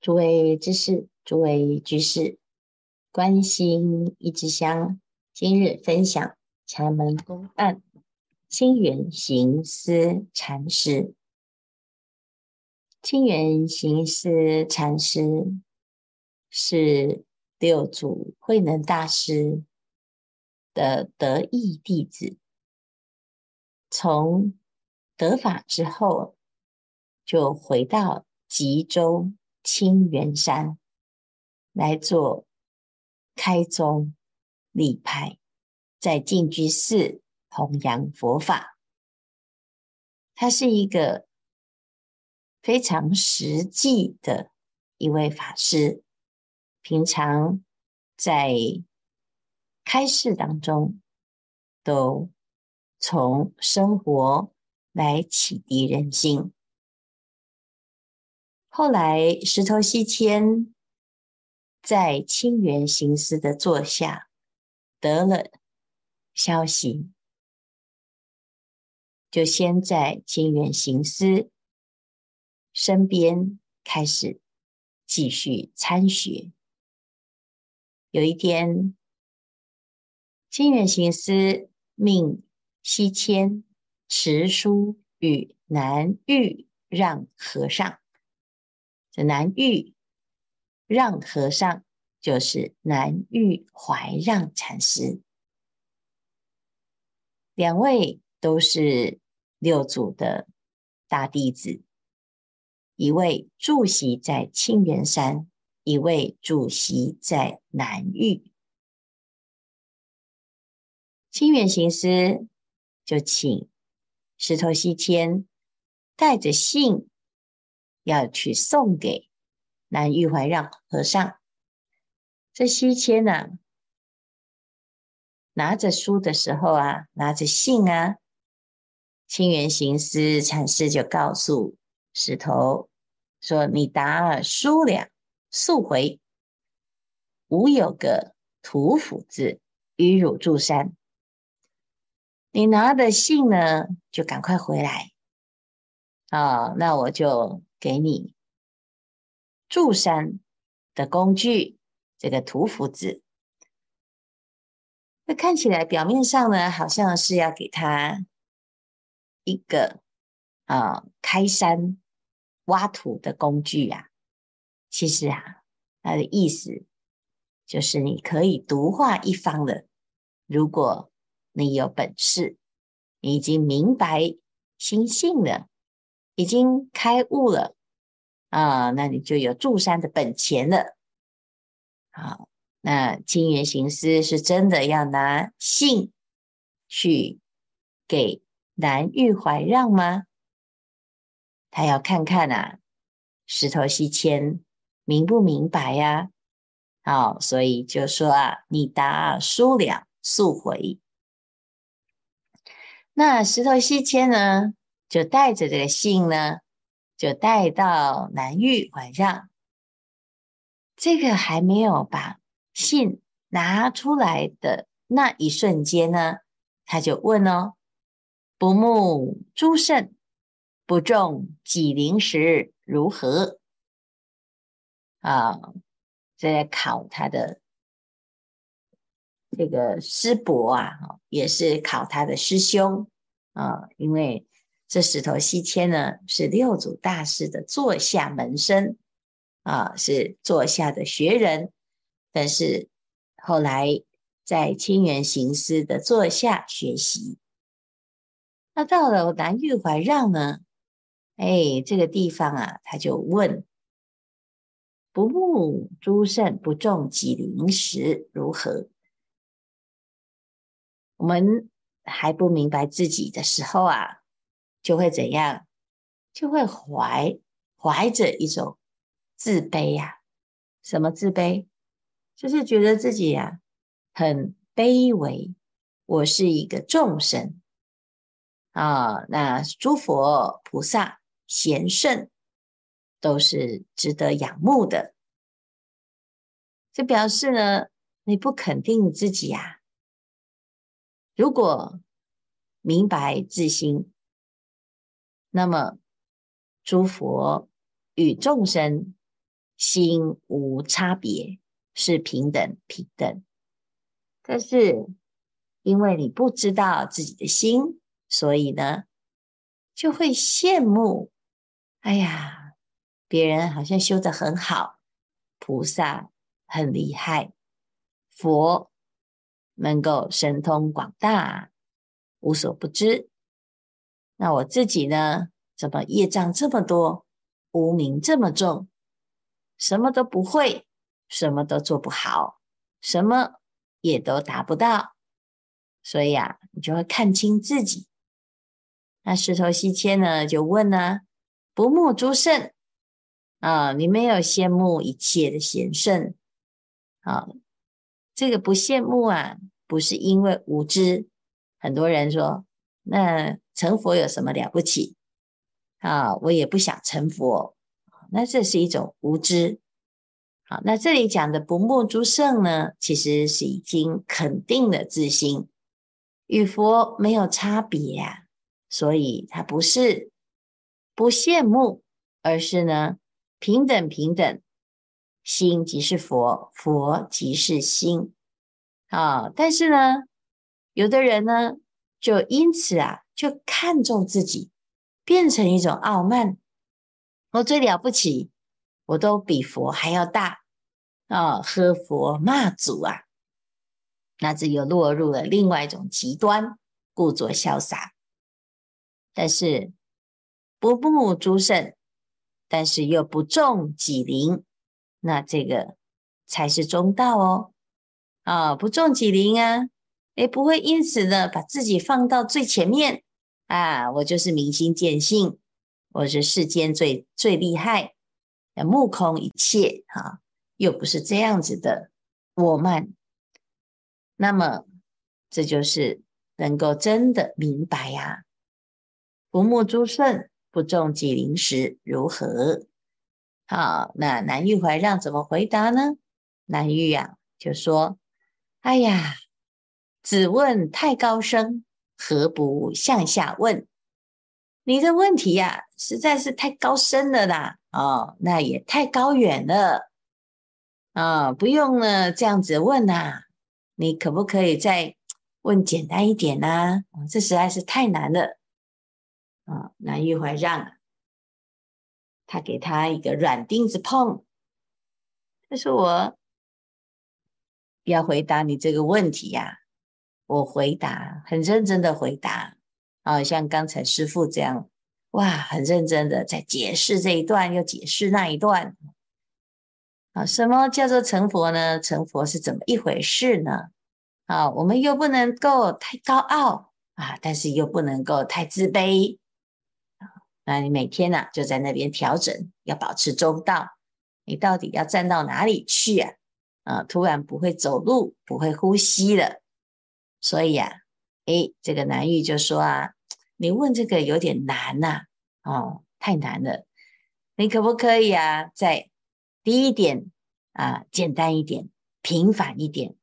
诸位知识，诸位居士，关心一枝香，今日分享禅门公案，清源行思禅师。清源行思禅师是六祖慧能大师的得意弟子，从得法之后，就回到吉州清源山来做开宗立派，在净居寺弘扬佛法。他是一个非常实际的一位法师，平常在开示当中，都从生活来启迪人心。后来石头西迁在清源行思的座下得了消息，就先在清源行思身边开始继续参学。有一天，清源行思命西迁持书与南玉让和尚。这南岳让和尚就是南岳怀让禅师，两位都是六祖的大弟子，一位住席在清源山，一位住席在南岳。清源行思就请石头西迁带着信。要去送给南玉怀让和尚。这西迁呢，拿着书的时候啊，拿着信啊，清源行思禅师就告诉石头说：“你答书两速回，吾有个土府字与汝住山。你拿的信呢，就赶快回来。啊，那我就。”给你住山的工具，这个土府子，那看起来表面上呢，好像是要给他一个啊开山挖土的工具呀、啊。其实啊，他的意思就是你可以独化一方的。如果你有本事，你已经明白心性了。已经开悟了啊，那你就有住山的本钱了。好，那清源行思是真的要拿信去给南岳怀让吗？他要看看啊，石头西迁明不明白呀？好，所以就说啊，你答书两速回。那石头西迁呢？就带着这个信呢，就带到南岳晚上。这个还没有把信拿出来的那一瞬间呢，他就问哦：“不慕诸圣，不重己灵时如何？”啊，在考他的这个师伯啊，也是考他的师兄啊，因为。这石头西迁呢，是六祖大师的座下门生啊，是座下的学人。但是后来在清源行思的座下学习。那到了南岳怀让呢？哎，这个地方啊，他就问：不慕诸圣，不重己灵时如何？我们还不明白自己的时候啊。就会怎样？就会怀怀着一种自卑呀、什么自卑？就是觉得自己呀、啊、很卑微，我是一个众生啊。那诸佛菩萨贤圣都是值得仰慕的。这表示呢，你不肯定自己呀、如果明白自心。那么，诸佛与众生心无差别，是平等平等。但是因为你不知道自己的心，所以呢，就会羡慕。哎呀，别人好像修得很好，菩萨很厉害，佛能够神通广大，无所不知。那我自己呢？怎么业障这么多，无明这么重，什么都不会，什么都做不好，什么也都达不到。所以啊，你就会看清自己。那石头希迁呢，就问呢：不慕诸圣啊，你没有羡慕一切的贤圣啊？这个不羡慕啊，不是因为无知。很多人说。那成佛有什么了不起啊？我也不想成佛，那这是一种无知。好，那这里讲的不慕诸圣呢，其实是已经肯定了自心，与佛没有差别呀，所以他不是不羡慕，而是呢平等平等，心即是佛，佛即是心。啊，但是呢，有的人呢。就因此啊，就看重自己，变成一种傲慢。我最了不起，我都比佛还要大啊！喝佛骂祖啊，那这又落入了另外一种极端，故作潇洒。但是不慕诸圣，但是又不重己灵，那这个才是中道哦。啊，不重己灵啊。也不会因此呢，把自己放到最前面啊！我就是明心见性，我是世间最最厉害，目空一切啊，又不是这样子的我慢。那么，这就是能够真的明白呀、不慕诸圣，不重己灵时如何？好，那南玉怀让怎么回答呢？南玉呀、就说：“哎呀。”只问太高深，何不向下问？你的问题呀、实在是太高深了啦！哦，那也太高远了啊、不用呢，这样子问呐、你可不可以再问简单一点呢、啊？这实在是太难了啊、哦！南岳怀让，他给他一个软钉子碰，他说：“我要回答你这个问题呀、”我回答很认真的回答，啊，像刚才师父这样，哇，很认真的在解释这一段，又解释那一段，啊，什么叫做成佛呢？成佛是怎么一回事呢？啊，我们又不能够太高傲啊，但是又不能够太自卑，啊，那你每天呢，啊，就在那边调整，要保持中道，你到底要站到哪里去啊？啊，突然不会走路，不会呼吸了。所以呀，诶，这个南玉就说啊，你问这个有点难呐，哦，太难了，你可不可以啊，再低一点啊，简单一点，平凡一点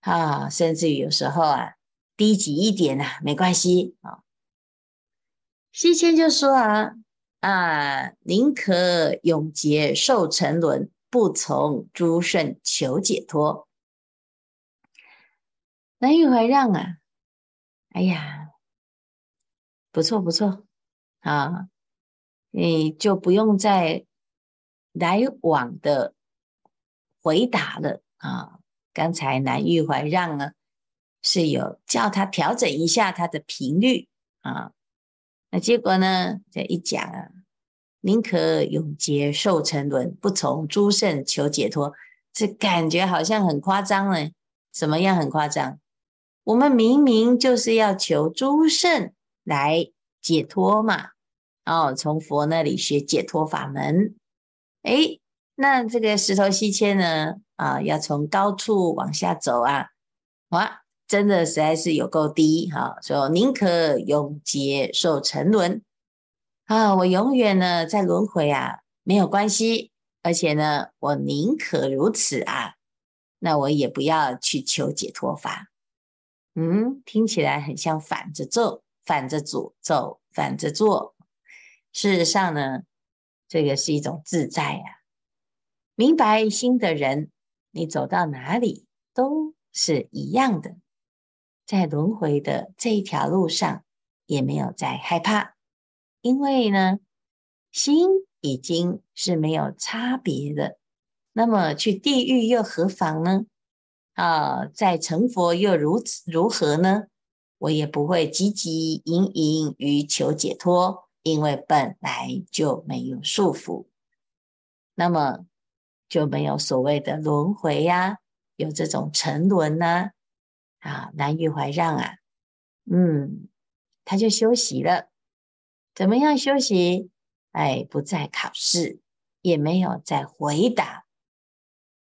啊，甚至于有时候啊，低级一点呐，没关系啊。西迁就说啊，啊，宁可永劫受沉沦，不从诸圣求解脱。南玉怀让啊，哎呀，不错不错啊，你就不用再来往的回答了啊。刚才南玉怀让呢，是有叫他调整一下他的频率啊，那结果呢，这一讲啊，宁可永劫受沉沦，不从诸圣求解脱，这感觉好像很夸张呢。怎么样很夸张？我们明明就是要求诸圣来解脱嘛，哦，从佛那里学解脱法门。诶，那这个石头西迁呢？啊，要从高处往下走啊，哇，真的实在是有够低哈！说宁可永劫受沉沦啊，我永远呢在轮回啊，没有关系，而且呢，我宁可如此啊，那我也不要去求解脱法。嗯，听起来很像反着走，反着走，走反着做。事实上呢，这个是一种自在呀、明白心的人，你走到哪里都是一样的，在轮回的这一条路上，也没有再害怕，因为呢，心已经是没有差别的。那么去地狱又何妨呢？啊，再成佛又如如何呢？我也不会汲汲营营于求解脱，因为本来就没有束缚，那么就没有所谓的轮回呀，有这种沉沦呐，啊，南岳怀让啊，嗯，他就休息了。怎么样休息？哎，不再考试，也没有再回答。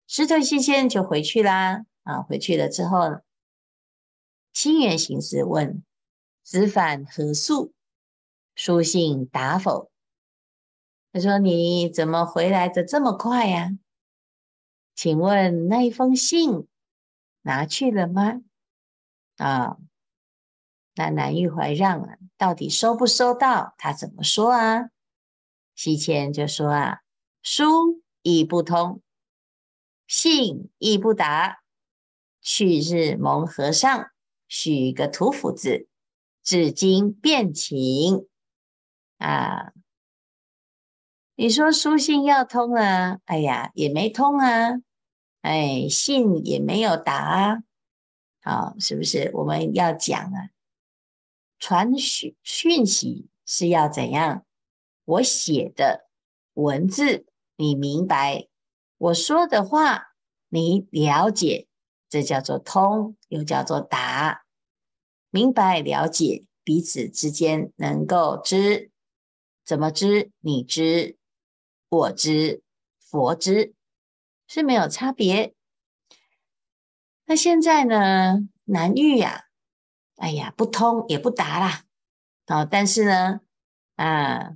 石头西迁就回去啦。啊，回去了之后。清源行思问：“子返何速？书信达否？”他说：“你怎么回来的这么快呀？请问那一封信拿去了吗？”啊，那南玉怀让啊，到底收不收到？他怎么说啊？西迁就说啊：“书亦不通，信亦不达。去日蒙和尚。”许个土斧子，至今便请啊！你说书信要通啊？哎呀，也没通啊！哎，信也没有达啊！好，是不是？我们要讲啊，传讯讯息是要怎样？我写的文字你明白，我说的话你了解，这叫做通，又叫做达。明白了解彼此之间能够知，怎么知？你知，我知，佛知，是没有差别。那现在呢？难遇呀，哎呀，不通也不达啦。哦，但是呢，啊，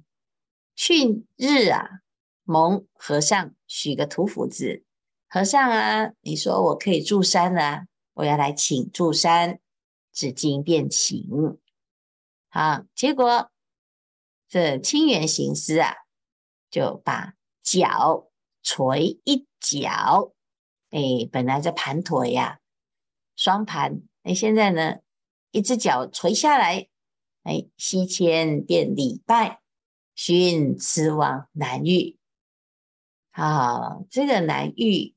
去日啊，蒙和尚许个土府子，和尚啊，你说我可以住山了啊，我要来请住山。至今便请，好，结果这清源行思啊，就把脚捶一脚，哎，本来这盘腿呀、啊，双盘，哎，现在呢，一只脚捶下来，哎，西迁便礼拜，寻辞往南岳。好，这个南岳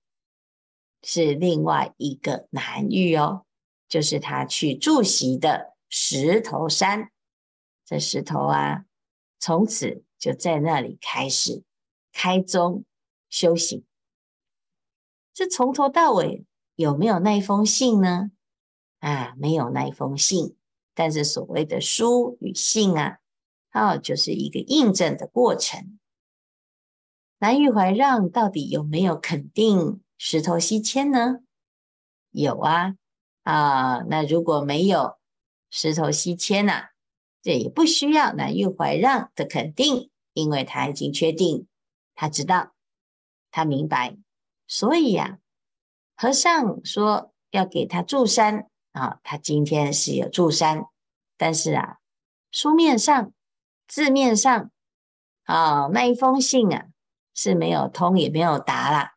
是另外一个南岳哦。就是他去住席的石头山，这石头啊，从此就在那里开始开宗修行。这从头到尾有没有那一封信呢？啊，没有那一封信。但是所谓的书与信啊，哦，就是一个印证的过程。南玉怀让到底有没有肯定石头西迁呢？有啊。啊，那如果没有石头西迁呐，这也不需要南岳怀让的肯定，因为他已经确定，他知道，他明白，所以呀、啊，和尚说要给他住山啊，他今天是有住山，但是啊，书面上、字面上啊，那一封信啊是没有通也没有答啦，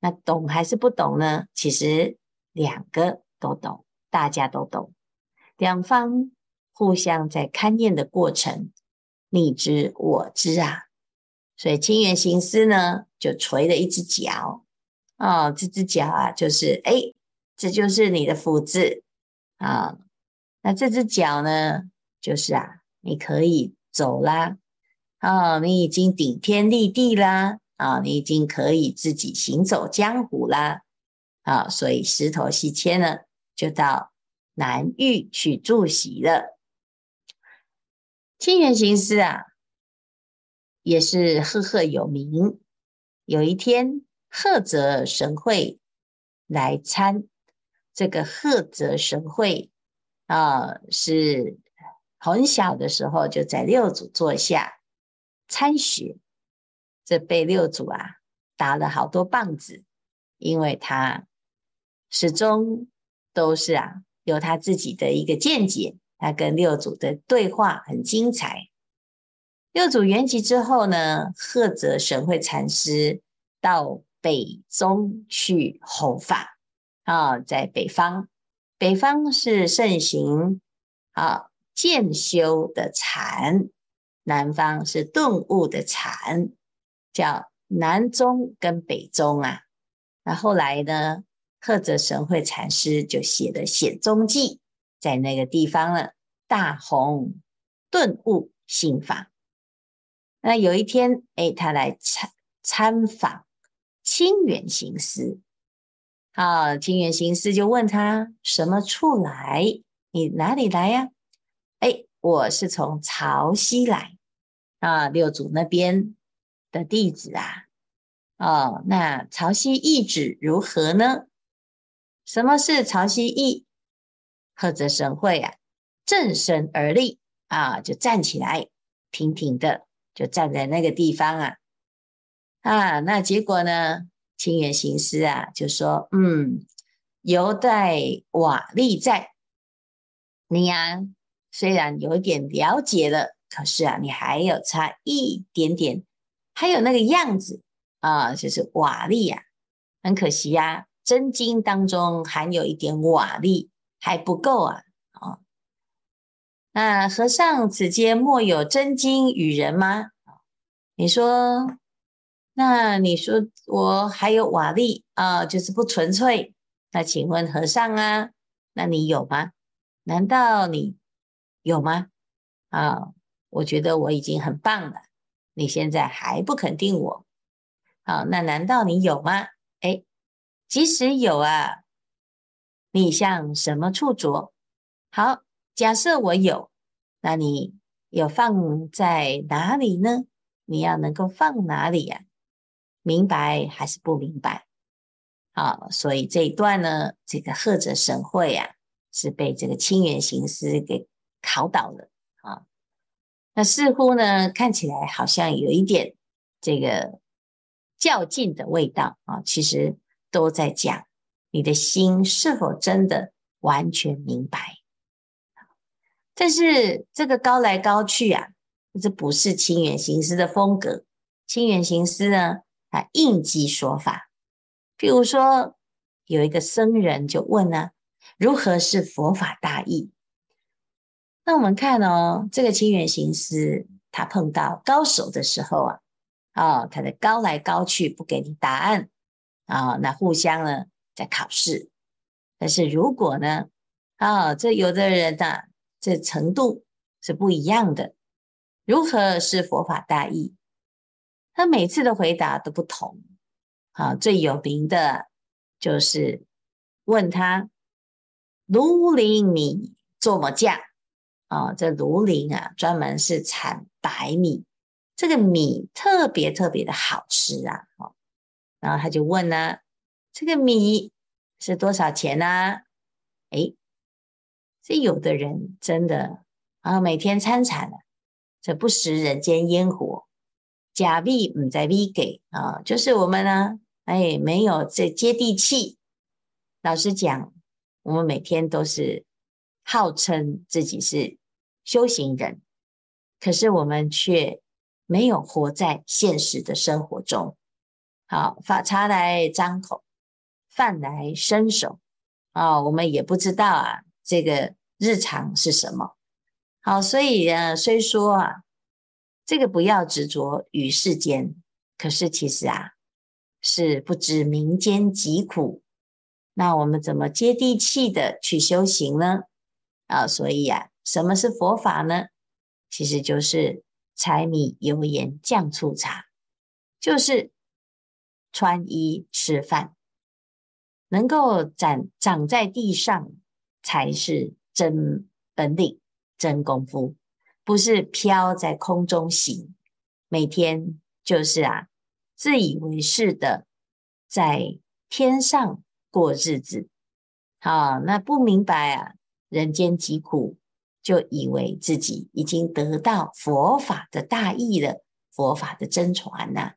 那懂还是不懂呢？其实两个。都懂，大家都懂，两方互相在勘验的过程，你知我知啊，所以清源行思呢，就捶了一只脚，哦，这只脚啊，就是哎，这就是你的福字。啊，那这只脚呢，就是啊，你可以走啦，哦，你已经顶天立地啦，啊、你已经可以自己行走江湖啦，啊、所以石头西迁呢。就到南岳去住席了。清源行思啊，也是赫赫有名。有一天，赫泽神会来参。这个赫泽神会啊，是很小的时候就在六祖座下参学，这被六祖啊打了好多棒子，因为他始终。都是啊，有他自己的一个见解。他跟六祖的对话很精彩。六祖圆寂之后呢，赫泽神会禅师到北宗去弘法啊，在北方，北方是盛行啊渐修的禅，南方是顿悟的禅，叫南宗跟北宗啊。那后来呢，赫泽神会禅师就写了《显宗记》，在那个地方了，大弘顿悟心法。那有一天，哎，他来参参访清远行思，啊，清远行思就问他什么处来？你哪里来呀？哎，我是从潮汐来，啊，六祖那边的弟子啊。哦，那潮溪意旨如何呢？什么是潮溪意？赫泽神会啊，正身而立啊，就站起来，挺挺的。就站在那个地方啊，啊，那结果呢？清源行师啊，就说：“嗯，犹带瓦砾在。你呀、啊，虽然有一点了解了，可是啊，你还有差一点点，还有那个样子啊，就是瓦砾啊，很可惜呀、啊，真经当中含有一点瓦砾，还不够啊。”啊那和尚，此间莫有真经与人吗？你说，那你说我还有瓦砾啊，就是不纯粹。那请问和尚啊，那你有吗？难道你有吗？啊，我觉得我已经很棒了。你现在还不肯定我？好，那难道你有吗？哎，即使有啊，你向什么处着？好。假设我有，那你有放在哪里呢？你要能够放哪里呀？明白还是不明白？好，所以这一段呢，这个赫泽神会啊，是被这个清源行师给考倒了。那似乎呢，看起来好像有一点这个较劲的味道啊，其实都在讲你的心是否真的完全明白。但是这个高来高去啊，这不是清远行师的风格。清远行师呢，他应机说法。譬如说，有一个僧人就问呢、啊，如何是佛法大义？那我们看哦，这个清远行思，他碰到高手的时候啊，哦，他的高来高去，不给你答案啊、那互相呢在考试。但是如果呢，啊、这有的人呢、啊。这程度是不一样的。如何是佛法大义？他每次的回答都不同。啊，最有名的就是问他：庐陵米作么价？啊，这庐陵啊，专门是产白米，这个米特别特别的好吃啊。然后他就问呢：这个米是多少钱呢？哎。这有的人真的啊，每天参禅了，这不食人间烟火，假币唔在币给啊，就是我们呢，哎，没有这接地气。老实讲，我们每天都是号称自己是修行人，可是我们却没有活在现实的生活中。好，法茶来张口，饭来伸手啊，我们也不知道啊，这个。日常是什么？好，所以呢，虽说啊，这个不要执着于世间，可是其实啊，是不知民间疾苦。那我们怎么接地气的去修行呢？啊，所以啊，什么是佛法呢？其实就是柴米油盐酱醋茶，就是穿衣吃饭，能够长长在地上才是。真本领，真功夫，不是飘在空中行，每天就是啊，自以为是的在天上过日子。好，那不明白啊，人间疾苦，就以为自己已经得到佛法的大义了，佛法的真传呐、啊，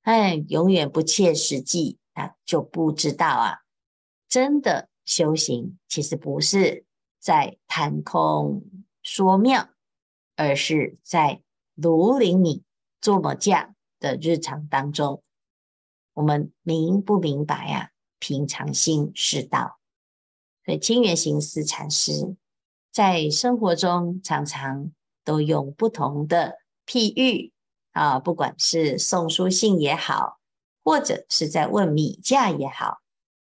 哎，永远不切实际啊，就不知道啊，真的。修行其实不是在谈空说妙，而是在庐陵米作么价的日常当中，我们明不明白啊？平常心是道。所以清源行思禅师在生活中常常都用不同的譬喻啊，不管是送书信也好，或者是在问米价也好，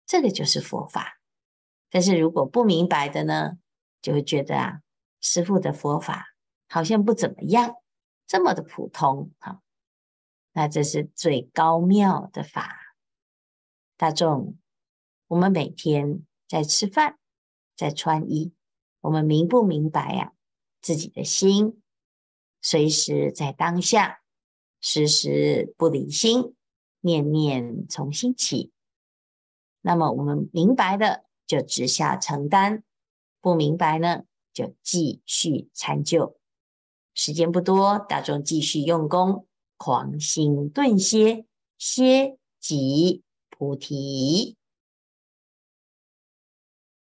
这个就是佛法。但是如果不明白的呢，就会觉得啊，师父的佛法好像不怎么样，这么的普通哈。那这是最高妙的法，大众，我们每天在吃饭，在穿衣，我们明不明白呀？自己的心，随时在当下，时时不离心，念念从心起。那么我们明白的，就直下承担；不明白呢，就继续参究。时间不多，大众继续用功。狂心顿歇，歇即菩提。